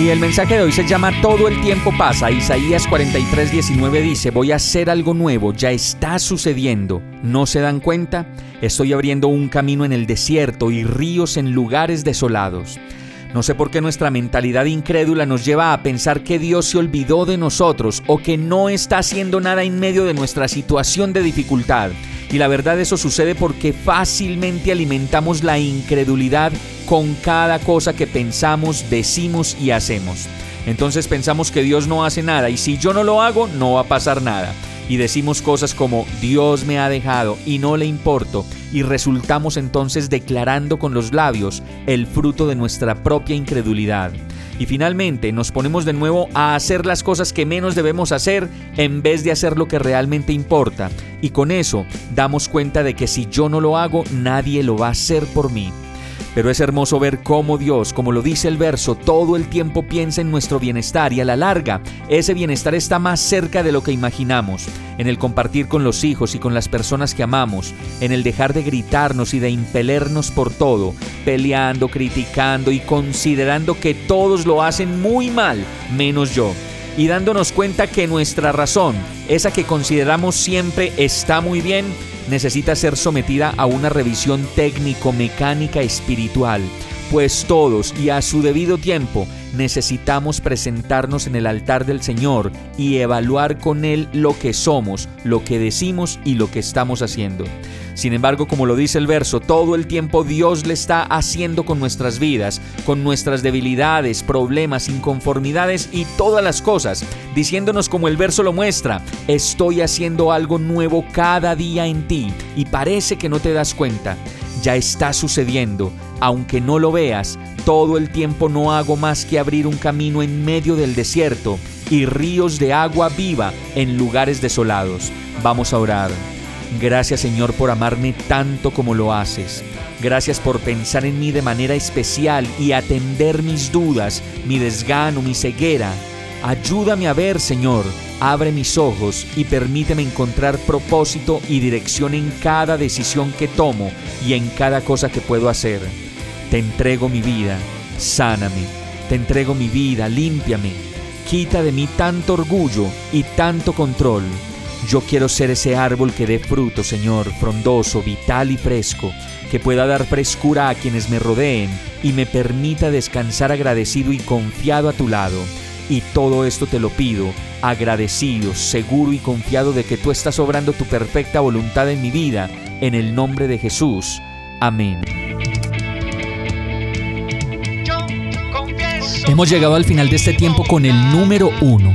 Y el mensaje de hoy se llama Todo el tiempo pasa. Isaías 43, 19 dice, voy a hacer algo nuevo, ya está sucediendo. ¿No se dan cuenta? Estoy abriendo un camino en el desierto y ríos en lugares desolados. No sé por qué nuestra mentalidad incrédula nos lleva a pensar que Dios se olvidó de nosotros o que no está haciendo nada en medio de nuestra situación de dificultad. Y la verdad eso sucede porque fácilmente alimentamos la incredulidad con cada cosa que pensamos, decimos y hacemos. Entonces pensamos que Dios no hace nada y si yo no lo hago no va a pasar nada y decimos cosas como Dios me ha dejado y no le importo y resultamos entonces declarando con los labios el fruto de nuestra propia incredulidad. Y finalmente nos ponemos de nuevo a hacer las cosas que menos debemos hacer en vez de hacer lo que realmente importa. Y con eso damos cuenta de que si yo no lo hago, nadie lo va a hacer por mí. Pero es hermoso ver cómo Dios, como lo dice el verso, todo el tiempo piensa en nuestro bienestar y a la larga ese bienestar está más cerca de lo que imaginamos, en el compartir con los hijos y con las personas que amamos, en el dejar de gritarnos y de impelernos por todo, peleando, criticando y considerando que todos lo hacen muy mal, menos yo. Y dándonos cuenta que nuestra razón, esa que consideramos siempre está muy bien, necesita ser sometida a una revisión técnico-mecánica espiritual, pues todos y a su debido tiempo necesitamos presentarnos en el altar del Señor y evaluar con Él lo que somos, lo que decimos y lo que estamos haciendo. Sin embargo, como lo dice el verso, todo el tiempo Dios le está haciendo con nuestras vidas, con nuestras debilidades, problemas, inconformidades y todas las cosas, diciéndonos como el verso lo muestra, estoy haciendo algo nuevo cada día en ti y parece que no te das cuenta. Ya está sucediendo, aunque no lo veas, todo el tiempo no hago más que abrir un camino en medio del desierto y ríos de agua viva en lugares desolados. Vamos a orar. Gracias Señor por amarme tanto como lo haces. Gracias por pensar en mí de manera especial y atender mis dudas, mi desgano, mi ceguera. Ayúdame a ver, Señor. Abre mis ojos y permíteme encontrar propósito y dirección en cada decisión que tomo y en cada cosa que puedo hacer. Te entrego mi vida, sáname. Te entrego mi vida, límpiame. Quita de mí tanto orgullo y tanto control. Yo quiero ser ese árbol que dé fruto, Señor, frondoso, vital y fresco, que pueda dar frescura a quienes me rodeen y me permita descansar agradecido y confiado a tu lado. Y todo esto te lo pido, agradecido, seguro y confiado de que tú estás obrando tu perfecta voluntad en mi vida, en el nombre de Jesús. Amén. Hemos llegado al final de este tiempo con el número uno.